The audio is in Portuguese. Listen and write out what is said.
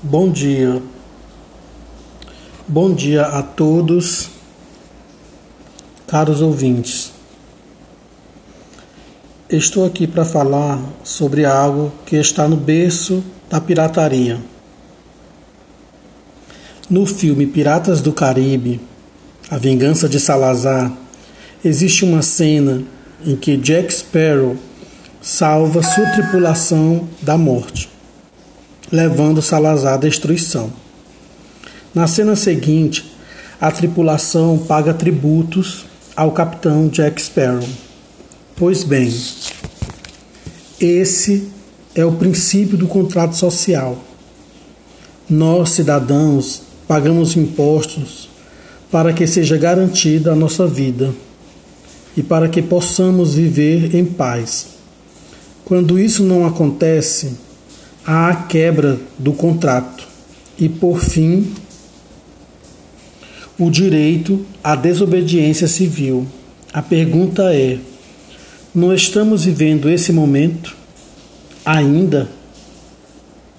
Bom dia. Bom dia a todos, caros ouvintes. Estou aqui para falar sobre algo que está no berço da pirataria. No filme Piratas do Caribe, A Vingança de Salazar, existe uma cena em que Jack Sparrow salva sua tripulação da morte levando Salazar à destruição. Na cena seguinte, a tripulação paga tributos ao capitão Jack Sparrow. Pois bem, esse é o princípio do contrato social. Nós, cidadãos, pagamos impostos para que seja garantida a nossa vida e para que possamos viver em paz. Quando isso não acontece, à quebra do contrato e, por fim, o direito à desobediência civil. A pergunta é: não estamos vivendo esse momento ainda?